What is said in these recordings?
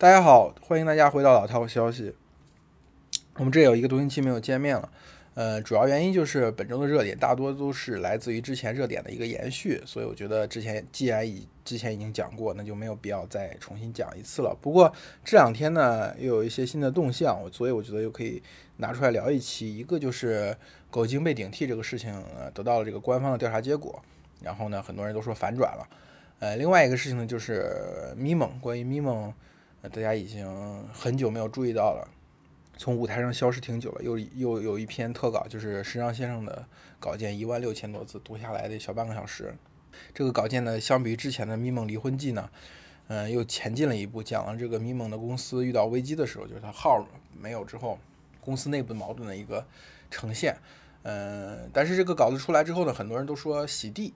大家好，欢迎大家回到老套消息。我们这有一个多星期没有见面了，呃，主要原因就是本周的热点大多都是来自于之前热点的一个延续，所以我觉得之前既然已之前已经讲过，那就没有必要再重新讲一次了。不过这两天呢，又有一些新的动向，所以我觉得又可以拿出来聊一期。一个就是狗精被顶替这个事情，呃，得到了这个官方的调查结果，然后呢，很多人都说反转了。呃，另外一个事情呢，就是咪蒙，关于咪蒙。大家已经很久没有注意到了，从舞台上消失挺久了。又又有一篇特稿，就是石章先生的稿件，一万六千多字，读下来得小半个小时。这个稿件呢，相比于之前的《咪蒙离婚记》呢，嗯，又前进了一步，讲了这个咪蒙的公司遇到危机的时候，就是他号没有之后，公司内部矛盾的一个呈现。嗯，但是这个稿子出来之后呢，很多人都说洗地。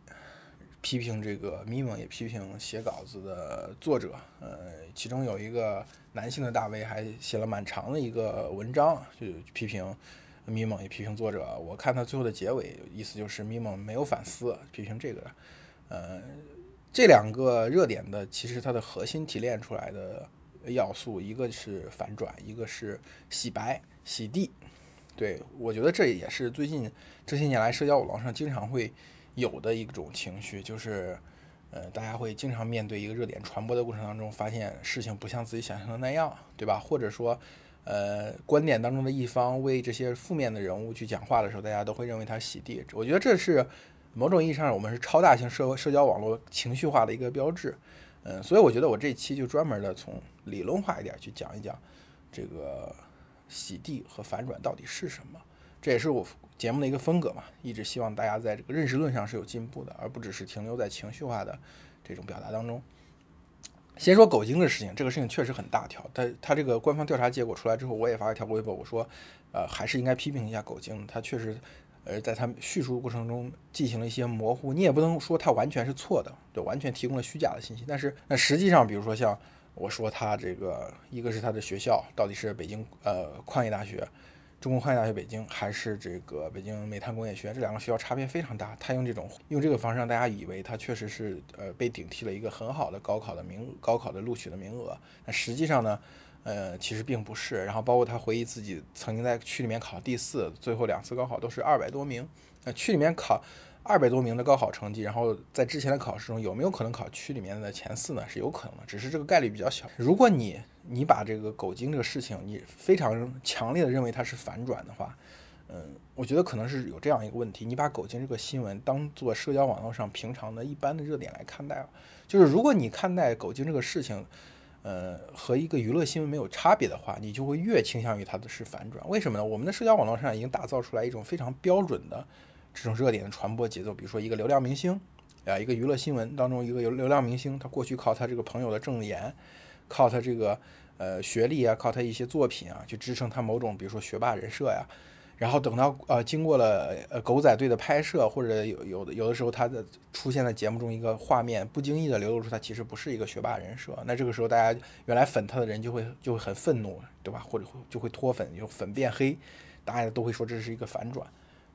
批评这个咪蒙，也批评写稿子的作者。呃，其中有一个男性的大 V 还写了蛮长的一个文章，就批评咪蒙，也批评作者。我看他最后的结尾，意思就是咪蒙没有反思，批评这个。呃，这两个热点的，其实它的核心提炼出来的要素，一个是反转，一个是洗白、洗地。对我觉得这也是最近这些年来社交网络上经常会。有的一种情绪就是，呃，大家会经常面对一个热点传播的过程当中，发现事情不像自己想象的那样，对吧？或者说，呃，观点当中的一方为这些负面的人物去讲话的时候，大家都会认为他洗地。我觉得这是某种意义上我们是超大型社社交网络情绪化的一个标志。嗯，所以我觉得我这期就专门的从理论化一点去讲一讲这个洗地和反转到底是什么。这也是我。节目的一个风格嘛，一直希望大家在这个认识论上是有进步的，而不只是停留在情绪化的这种表达当中。先说狗精的事情，这个事情确实很大条。他他这个官方调查结果出来之后，我也发了条微博，我说，呃，还是应该批评一下狗精。他确实，呃，在他叙述过程中进行了一些模糊。你也不能说他完全是错的，对，完全提供了虚假的信息。但是那实际上，比如说像我说他这个，一个是他的学校到底是北京呃矿业大学。中国矿业大学北京还是这个北京煤炭工业学院，这两个学校差别非常大。他用这种用这个方式让大家以为他确实是呃被顶替了一个很好的高考的名高考的录取的名额，那实际上呢，呃其实并不是。然后包括他回忆自己曾经在区里面考第四，最后两次高考都是二百多名。那区里面考 二百多名的高考成绩，然后在之前的考试中有没有可能考区里面的前四呢？是有可能的，只是这个概率比较小。如果你你把这个狗精这个事情，你非常强烈的认为它是反转的话，嗯，我觉得可能是有这样一个问题，你把狗精这个新闻当做社交网络上平常的一般的热点来看待，就是如果你看待狗精这个事情，呃，和一个娱乐新闻没有差别的话，你就会越倾向于它的是反转。为什么呢？我们的社交网络上已经打造出来一种非常标准的这种热点的传播节奏，比如说一个流量明星，啊，一个娱乐新闻当中一个有流量明星，他过去靠他这个朋友的证言。靠他这个呃学历啊，靠他一些作品啊，去支撑他某种比如说学霸人设呀。然后等到呃经过了呃狗仔队的拍摄，或者有有的有的时候他的出现在节目中一个画面，不经意的流露出他其实不是一个学霸人设。那这个时候大家原来粉他的人就会就会很愤怒，对吧？或者会就会脱粉，就粉变黑，大家都会说这是一个反转，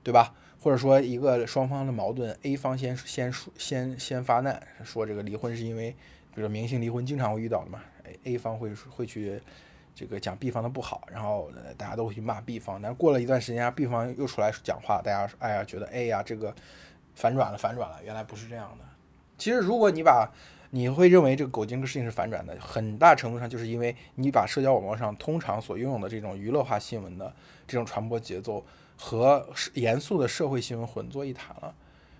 对吧？或者说一个双方的矛盾，A 方先先说先先发难，说这个离婚是因为比如说明星离婚经常会遇到的嘛。A 方会会去这个讲 B 方的不好，然后大家都会去骂 B 方。但过了一段时间，B 方又出来讲话，大家哎呀觉得 A 呀这个反转了，反转了，原来不是这样的。其实如果你把你会认为这个狗精的事情是反转的，很大程度上就是因为你把社交网络上通常所拥有的这种娱乐化新闻的这种传播节奏和严肃的社会新闻混作一谈了。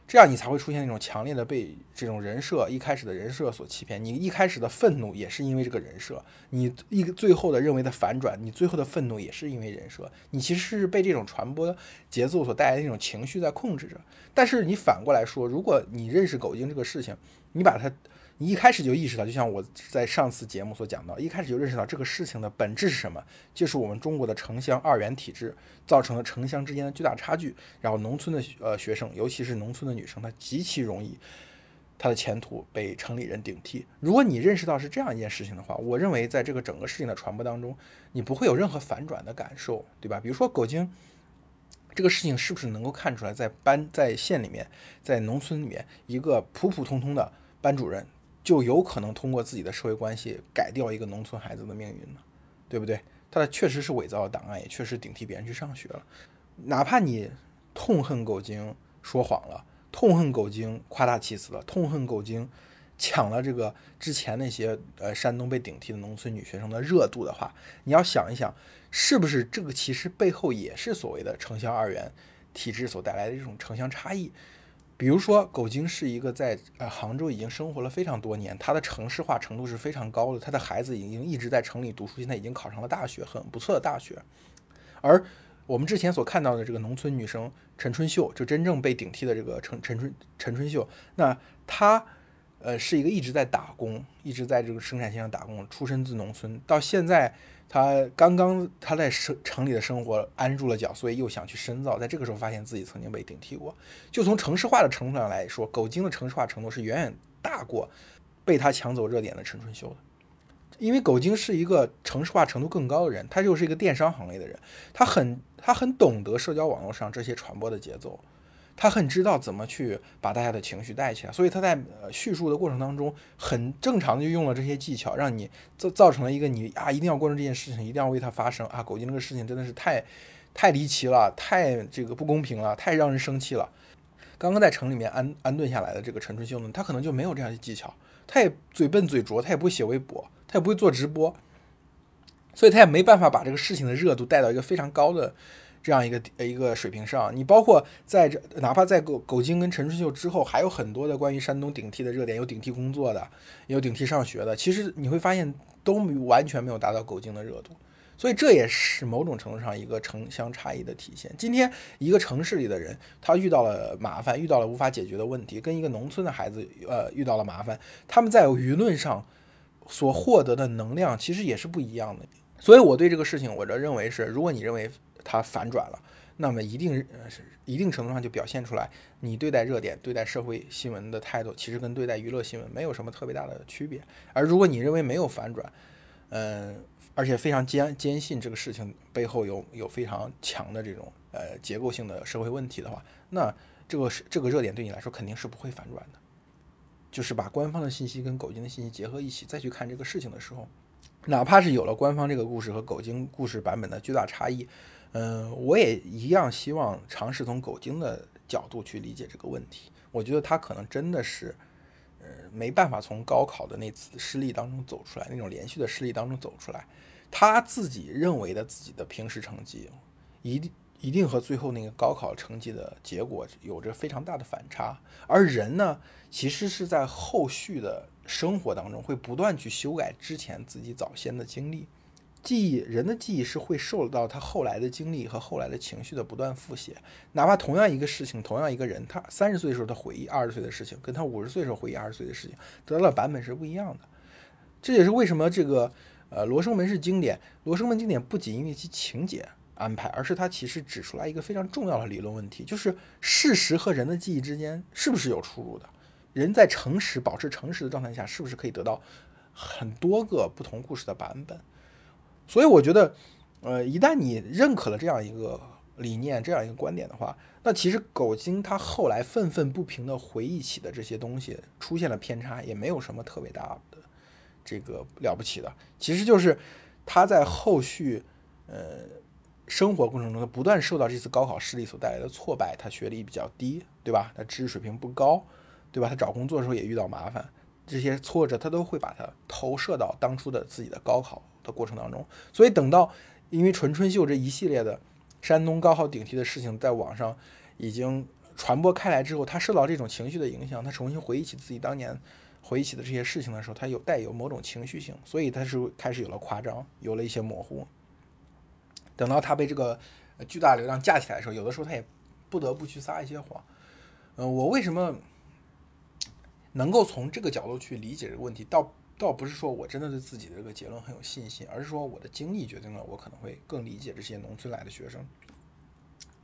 这样你才会出现那种强烈的被这种人设一开始的人设所欺骗。你一开始的愤怒也是因为这个人设，你一最后的认为的反转，你最后的愤怒也是因为人设。你其实是被这种传播节奏所带来的那种情绪在控制着。但是你反过来说，如果你认识狗精这个事情，你把它。你一开始就意识到，就像我在上次节目所讲到，一开始就认识到这个事情的本质是什么，就是我们中国的城乡二元体制造成了城乡之间的巨大差距，然后农村的呃学生，尤其是农村的女生，她极其容易，她的前途被城里人顶替。如果你认识到是这样一件事情的话，我认为在这个整个事情的传播当中，你不会有任何反转的感受，对吧？比如说狗精这个事情，是不是能够看出来，在班在县里面，在农村里面，一个普普通通的班主任。就有可能通过自己的社会关系改掉一个农村孩子的命运呢？对不对？他确实是伪造了档案，也确实顶替别人去上学了。哪怕你痛恨狗精说谎了，痛恨狗精夸大其词了，痛恨狗精抢了这个之前那些呃山东被顶替的农村女学生的热度的话，你要想一想，是不是这个其实背后也是所谓的城乡二元体制所带来的这种城乡差异？比如说，狗精是一个在呃杭州已经生活了非常多年，他的城市化程度是非常高的，他的孩子已经一直在城里读书，现在已经考上了大学，很不错的大学。而我们之前所看到的这个农村女生陈春秀，就真正被顶替的这个陈陈春陈春秀，那她呃是一个一直在打工，一直在这个生产线上打工，出身自农村，到现在。他刚刚他在城城里的生活安住了脚，所以又想去深造。在这个时候，发现自己曾经被顶替过。就从城市化的程度上来说，狗精的城市化程度是远远大过被他抢走热点的陈春秀的。因为狗精是一个城市化程度更高的人，他就是一个电商行业的人，他很他很懂得社交网络上这些传播的节奏。他很知道怎么去把大家的情绪带起来，所以他在叙述的过程当中，很正常的就用了这些技巧，让你造造成了一个你啊一定要关注这件事情，一定要为它发声啊。狗精这个事情真的是太太离奇了，太这个不公平了，太让人生气了。刚刚在城里面安安顿下来的这个陈春秀呢，他可能就没有这样的技巧，他也嘴笨嘴拙，他也不会写微博，他也不会做直播，所以他也没办法把这个事情的热度带到一个非常高的。这样一个一个水平上，你包括在这，哪怕在狗狗精跟陈春秀之后，还有很多的关于山东顶替的热点，有顶替工作的，有顶替上学的，其实你会发现都完全没有达到狗精的热度，所以这也是某种程度上一个城乡差异的体现。今天一个城市里的人，他遇到了麻烦，遇到了无法解决的问题，跟一个农村的孩子，呃，遇到了麻烦，他们在舆论上所获得的能量其实也是不一样的。所以我对这个事情，我的认为是，如果你认为。它反转了，那么一定是一定程度上就表现出来，你对待热点、对待社会新闻的态度，其实跟对待娱乐新闻没有什么特别大的区别。而如果你认为没有反转，嗯，而且非常坚坚信这个事情背后有有非常强的这种呃结构性的社会问题的话，那这个是这个热点对你来说肯定是不会反转的。就是把官方的信息跟狗精的信息结合一起再去看这个事情的时候，哪怕是有了官方这个故事和狗精故事版本的巨大差异。嗯，我也一样希望尝试从狗精的角度去理解这个问题。我觉得他可能真的是，呃，没办法从高考的那次失利当中走出来，那种连续的失利当中走出来。他自己认为的自己的平时成绩，一定一定和最后那个高考成绩的结果有着非常大的反差。而人呢，其实是在后续的生活当中会不断去修改之前自己早先的经历。记忆，人的记忆是会受到他后来的经历和后来的情绪的不断复写。哪怕同样一个事情，同样一个人，他三十岁的时候他回忆二十岁的事情，跟他五十岁的时候回忆二十岁的事情，得到的版本是不一样的。这也是为什么这个呃《罗生门》是经典。《罗生门》经典不仅因为其情节安排，而是它其实指出来一个非常重要的理论问题，就是事实和人的记忆之间是不是有出入的？人在诚实、保持诚实的状态下，是不是可以得到很多个不同故事的版本？所以我觉得，呃，一旦你认可了这样一个理念、这样一个观点的话，那其实狗精他后来愤愤不平的回忆起的这些东西出现了偏差，也没有什么特别大的这个了不起的。其实就是他在后续呃生活过程中，他不断受到这次高考失利所带来的挫败，他学历比较低，对吧？他知识水平不高，对吧？他找工作的时候也遇到麻烦，这些挫折他都会把它投射到当初的自己的高考。的过程当中，所以等到因为纯春秀这一系列的山东高考顶替的事情在网上已经传播开来之后，他受到这种情绪的影响，他重新回忆起自己当年回忆起的这些事情的时候，他有带有某种情绪性，所以他是开始有了夸张，有了一些模糊。等到他被这个巨大流量架起来的时候，有的时候他也不得不去撒一些谎。嗯，我为什么能够从这个角度去理解这个问题？到倒不是说我真的对自己的这个结论很有信心，而是说我的经历决定了我可能会更理解这些农村来的学生。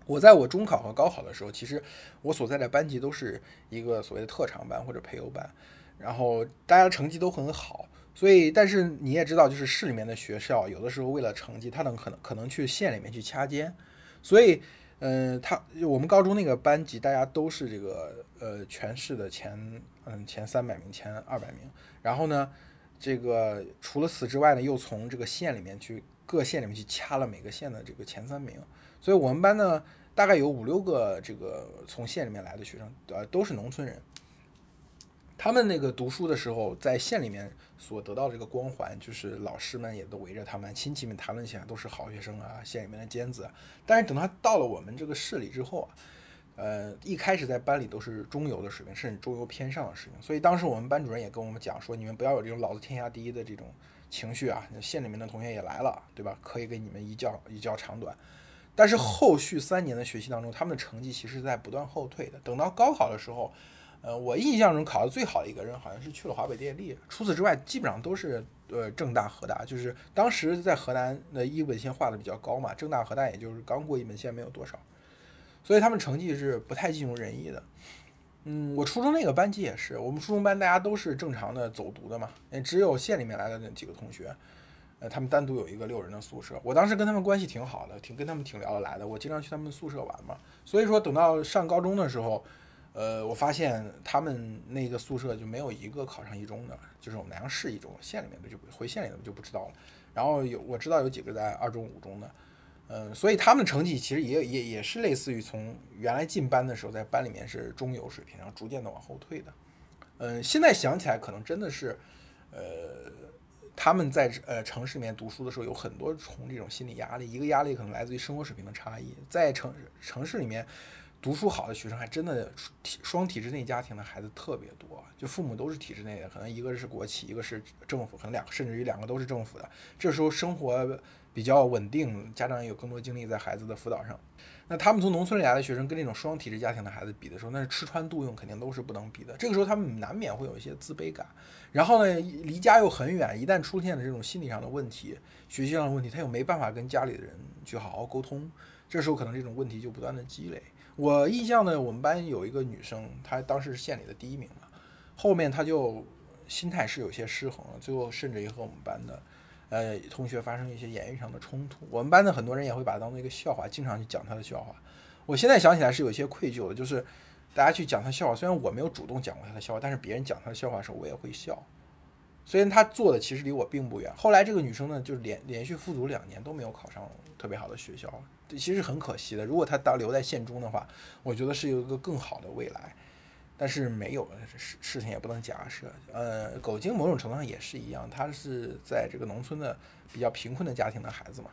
我在我中考和高考的时候，其实我所在的班级都是一个所谓的特长班或者培优班，然后大家成绩都很好，所以但是你也知道，就是市里面的学校有的时候为了成绩，他能可能可能去县里面去掐尖，所以嗯，他我们高中那个班级大家都是这个呃全市的前嗯前三百名、前二百名。然后呢，这个除了死之外呢，又从这个县里面去各县里面去掐了每个县的这个前三名。所以我们班呢，大概有五六个这个从县里面来的学生，呃，都是农村人。他们那个读书的时候，在县里面所得到的这个光环，就是老师们也都围着他们，亲戚们谈论起来都是好学生啊，县里面的尖子。但是等他到了我们这个市里之后啊，呃，一开始在班里都是中游的水平，甚至中游偏上的水平。所以当时我们班主任也跟我们讲说，你们不要有这种老子天下第一的这种情绪啊。县里面的同学也来了，对吧？可以给你们一较一较长短。但是后续三年的学习当中，他们的成绩其实在不断后退的。等到高考的时候。呃，我印象中考的最好的一个人好像是去了华北电力，除此之外基本上都是呃郑大、河大，就是当时在河南的一本线划的比较高嘛，郑大、河大也就是刚过一本线没有多少，所以他们成绩是不太尽如人意的。嗯，我初中那个班级也是，我们初中班大家都是正常的走读的嘛，只有县里面来的那几个同学，呃，他们单独有一个六人的宿舍，我当时跟他们关系挺好的，挺跟他们挺聊得来的，我经常去他们宿舍玩嘛，所以说等到上高中的时候。呃，我发现他们那个宿舍就没有一个考上一中的，就是我们南阳市一中，县里面的就回县里的就不知道了。然后有我知道有几个在二中、五中的，嗯，所以他们的成绩其实也也也是类似于从原来进班的时候在班里面是中游水平，然后逐渐的往后退的。嗯，现在想起来可能真的是，呃，他们在呃城市里面读书的时候有很多重这种心理压力，一个压力可能来自于生活水平的差异，在城城市里面。读书好的学生还真的体双体制内家庭的孩子特别多，就父母都是体制内的，可能一个是国企，一个是政府，可能两甚至于两个都是政府的。这时候生活比较稳定，家长也有更多精力在孩子的辅导上。那他们从农村里来的学生跟这种双体制家庭的孩子比的时候，那是吃穿度用肯定都是不能比的。这个时候他们难免会有一些自卑感，然后呢，离家又很远，一旦出现了这种心理上的问题、学习上的问题，他又没办法跟家里的人去好好沟通，这时候可能这种问题就不断的积累。我印象呢，我们班有一个女生，她当时是县里的第一名嘛，后面她就心态是有些失衡了，最后甚至于和我们班的呃同学发生一些言语上的冲突。我们班的很多人也会把她当做一个笑话，经常去讲她的笑话。我现在想起来是有些愧疚的，就是大家去讲她笑话，虽然我没有主动讲过她的笑话，但是别人讲她的笑话的时候，我也会笑。虽然她做的其实离我并不远。后来这个女生呢，就连连续复读两年都没有考上特别好的学校。其实很可惜的，如果他当留在县中的话，我觉得是有一个更好的未来，但是没有事事情也不能假设。呃，狗精某种程度上也是一样，他是在这个农村的比较贫困的家庭的孩子嘛，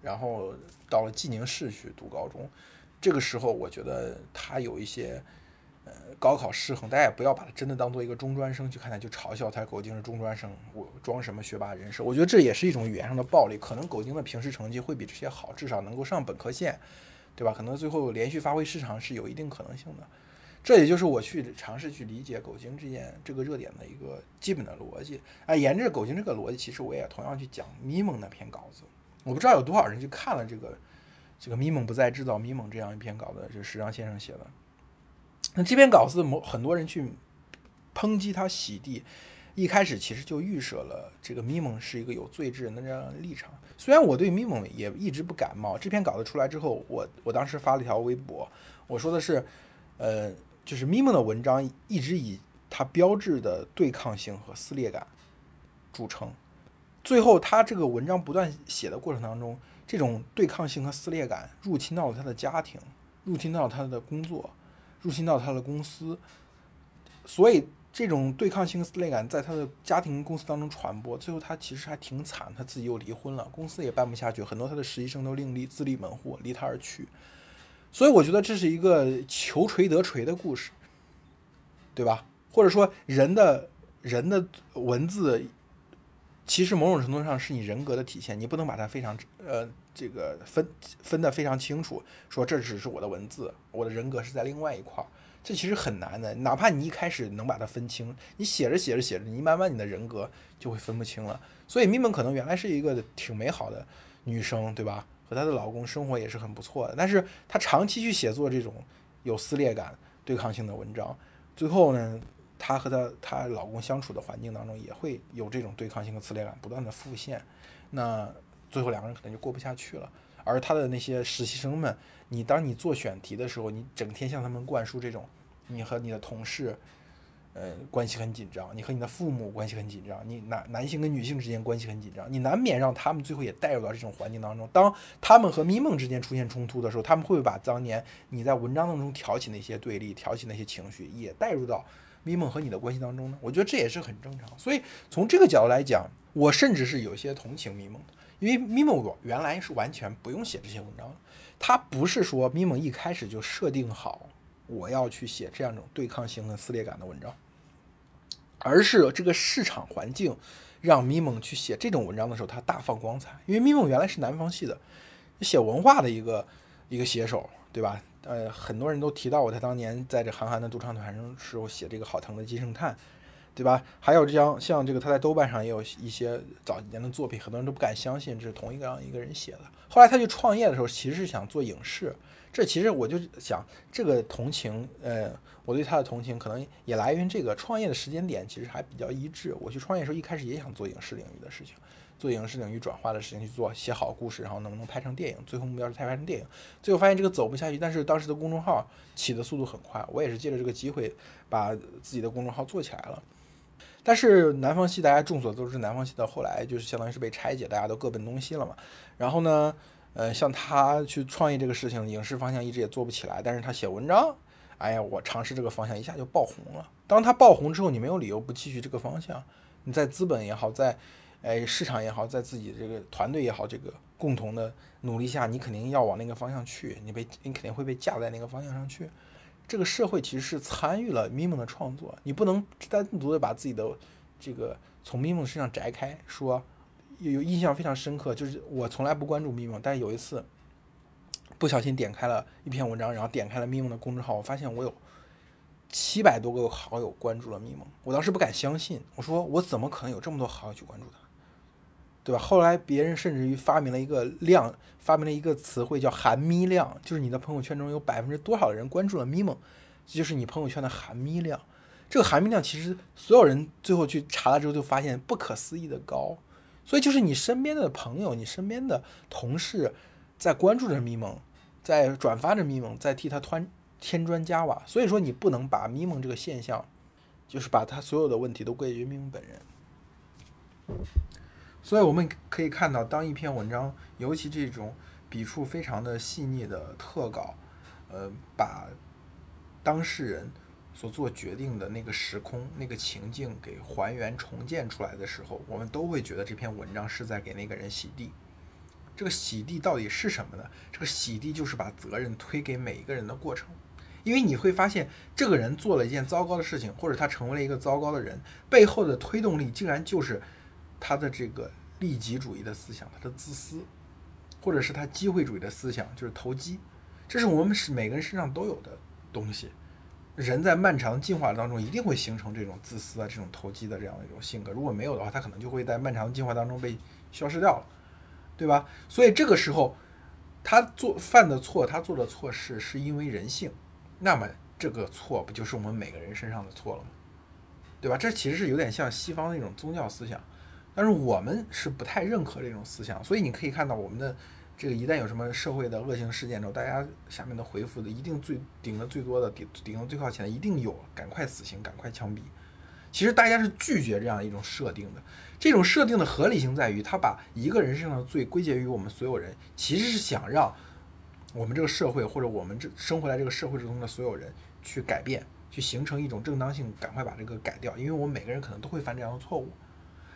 然后到了济宁市去读高中，这个时候我觉得他有一些。呃，高考失衡，大家也不要把它真的当做一个中专生去看待，就嘲笑他狗精是中专生，我装什么学霸人设？我觉得这也是一种语言上的暴力。可能狗精的平时成绩会比这些好，至少能够上本科线，对吧？可能最后连续发挥失常是有一定可能性的。这也就是我去尝试去理解狗精这件这个热点的一个基本的逻辑。哎，沿着狗精这个逻辑，其实我也同样去讲咪蒙那篇稿子。我不知道有多少人去看了这个这个咪蒙不再制造咪蒙这样一篇稿子，就是石让先生写的。那这篇稿子，某很多人去抨击他洗地，一开始其实就预设了这个咪蒙是一个有罪之人的这样的立场。虽然我对咪蒙也一直不感冒，这篇稿子出来之后，我我当时发了一条微博，我说的是，呃，就是咪蒙的文章一直以它标志的对抗性和撕裂感著称，最后他这个文章不断写的过程当中，这种对抗性和撕裂感入侵到了他的家庭，入侵到了他的工作。入侵到他的公司，所以这种对抗性撕裂感在他的家庭公司当中传播，最后他其实还挺惨，他自己又离婚了，公司也办不下去，很多他的实习生都另立自立门户，离他而去。所以我觉得这是一个求锤得锤的故事，对吧？或者说人的人的文字，其实某种程度上是你人格的体现，你不能把它非常呃。这个分分得非常清楚，说这只是我的文字，我的人格是在另外一块儿，这其实很难的。哪怕你一开始能把它分清，你写着写着写着，你慢慢你的人格就会分不清了。所以咪蒙可能原来是一个挺美好的女生，对吧？和她的老公生活也是很不错的，但是她长期去写作这种有撕裂感、对抗性的文章，最后呢，她和她她老公相处的环境当中也会有这种对抗性和撕裂感不断的复现，那。最后两个人可能就过不下去了，而他的那些实习生们，你当你做选题的时候，你整天向他们灌输这种，你和你的同事，呃，关系很紧张，你和你的父母关系很紧张，你男男性跟女性之间关系很紧张，你难免让他们最后也带入到这种环境当中。当他们和咪梦之间出现冲突的时候，他们会把当年你在文章当中挑起那些对立、挑起那些情绪，也带入到咪梦和你的关系当中呢？我觉得这也是很正常。所以从这个角度来讲，我甚至是有些同情咪梦的，因为咪梦原来是完全不用写这些文章的，他不是说咪梦一开始就设定好。我要去写这样一种对抗性和撕裂感的文章，而是这个市场环境让咪蒙去写这种文章的时候，他大放光彩。因为咪蒙原来是南方系的，写文化的一个一个写手，对吧？呃，很多人都提到过他当年在这韩寒的独唱团时候写这个好疼的金圣叹，对吧？还有这样像这个他在豆瓣上也有一些早几年的作品，很多人都不敢相信这是同一个样一个人写的。后来他去创业的时候，其实是想做影视。这其实我就想，这个同情，呃，我对他的同情可能也来源于这个创业的时间点，其实还比较一致。我去创业的时候，一开始也想做影视领域的事情，做影视领域转化的事情，去做写好故事，然后能不能拍成电影？最后目标是拍拍成电影。最后发现这个走不下去，但是当时的公众号起的速度很快，我也是借着这个机会把自己的公众号做起来了。但是南方系大家众所周知，南方系到后来就是相当于是被拆解，大家都各奔东西了嘛。然后呢？呃，像他去创业这个事情，影视方向一直也做不起来。但是他写文章，哎呀，我尝试这个方向，一下就爆红了。当他爆红之后，你没有理由不继续这个方向。你在资本也好，在哎市场也好，在自己这个团队也好，这个共同的努力下，你肯定要往那个方向去。你被你肯定会被架在那个方向上去。这个社会其实是参与了咪蒙的创作，你不能单独的把自己的这个从咪蒙身上摘开说。有印象非常深刻，就是我从来不关注咪蒙，但有一次不小心点开了一篇文章，然后点开了咪蒙的公众号，我发现我有七百多个好友关注了咪蒙，我当时不敢相信，我说我怎么可能有这么多好友去关注他，对吧？后来别人甚至于发明了一个量，发明了一个词汇叫“含咪量”，就是你的朋友圈中有百分之多少的人关注了咪蒙，这就是你朋友圈的含咪量。这个含咪量其实所有人最后去查了之后，就发现不可思议的高。所以就是你身边的朋友，你身边的同事，在关注着咪蒙，在转发着咪蒙，在替他添添砖加瓦。所以说你不能把咪蒙这个现象，就是把他所有的问题都归结于咪蒙本人。所以我们可以看到，当一篇文章，尤其这种笔触非常的细腻的特稿，呃，把当事人。所做决定的那个时空、那个情境给还原重建出来的时候，我们都会觉得这篇文章是在给那个人洗地。这个洗地到底是什么呢？这个洗地就是把责任推给每一个人的过程。因为你会发现，这个人做了一件糟糕的事情，或者他成为了一个糟糕的人，背后的推动力竟然就是他的这个利己主义的思想，他的自私，或者是他机会主义的思想，就是投机。这是我们是每个人身上都有的东西。人在漫长进化当中一定会形成这种自私啊、这种投机的这样的一种性格。如果没有的话，他可能就会在漫长进化当中被消失掉了，对吧？所以这个时候，他做犯的错，他做的错事是因为人性，那么这个错不就是我们每个人身上的错了吗？对吧？这其实是有点像西方那种宗教思想，但是我们是不太认可这种思想。所以你可以看到我们的。这个一旦有什么社会的恶性事件之后，大家下面的回复的一定最顶的最多的顶顶的最靠前的一定有赶快死刑，赶快枪毙。其实大家是拒绝这样一种设定的。这种设定的合理性在于，他把一个人身上的罪归结于我们所有人，其实是想让我们这个社会或者我们这生活在这个社会之中的所有人去改变，去形成一种正当性，赶快把这个改掉。因为我们每个人可能都会犯这样的错误。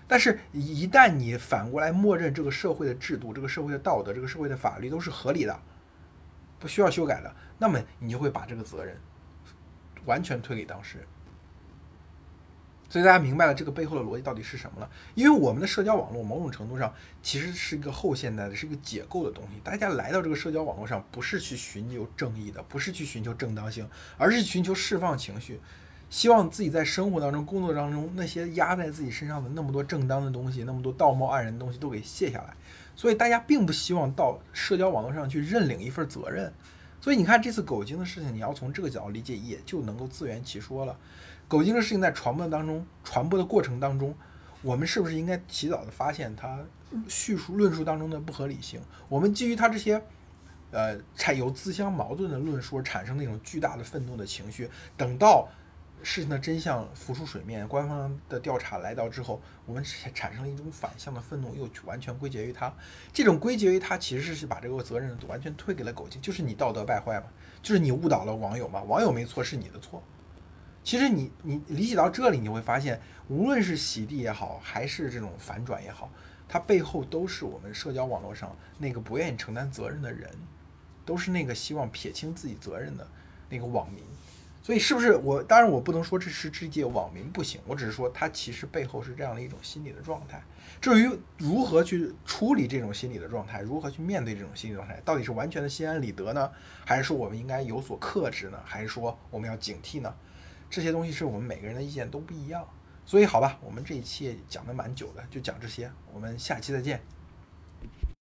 但是，一旦你反过来默认这个社会的制度、这个社会的道德、这个社会的法律都是合理的，不需要修改的，那么你就会把这个责任完全推给当事人。所以大家明白了这个背后的逻辑到底是什么了？因为我们的社交网络某种程度上其实是一个后现代的，是一个解构的东西。大家来到这个社交网络上，不是去寻求正义的，不是去寻求正当性，而是寻求释放情绪。希望自己在生活当中、工作当中那些压在自己身上的那么多正当的东西、那么多道貌岸然的东西都给卸下来。所以大家并不希望到社交网络上去认领一份责任。所以你看这次狗精的事情，你要从这个角度理解，也就能够自圆其说了。狗精的事情在传播当中、传播的过程当中，我们是不是应该提早的发现它叙述论述当中的不合理性？我们基于它这些，呃，产有自相矛盾的论述产生那种巨大的愤怒的情绪，等到。事情的真相浮出水面，官方的调查来到之后，我们产生了一种反向的愤怒，又完全归结于他。这种归结于他，其实是把这个责任完全推给了狗精，就是你道德败坏嘛，就是你误导了网友嘛，网友没错，是你的错。其实你你理解到这里，你会发现，无论是洗地也好，还是这种反转也好，它背后都是我们社交网络上那个不愿意承担责任的人，都是那个希望撇清自己责任的那个网民。所以是不是我？当然我不能说这是这届网民不行，我只是说他其实背后是这样的一种心理的状态。至于如何去处理这种心理的状态，如何去面对这种心理状态，到底是完全的心安理得呢，还是说我们应该有所克制呢？还是说我们要警惕呢？这些东西是我们每个人的意见都不一样。所以好吧，我们这一期讲的蛮久的，就讲这些，我们下期再见。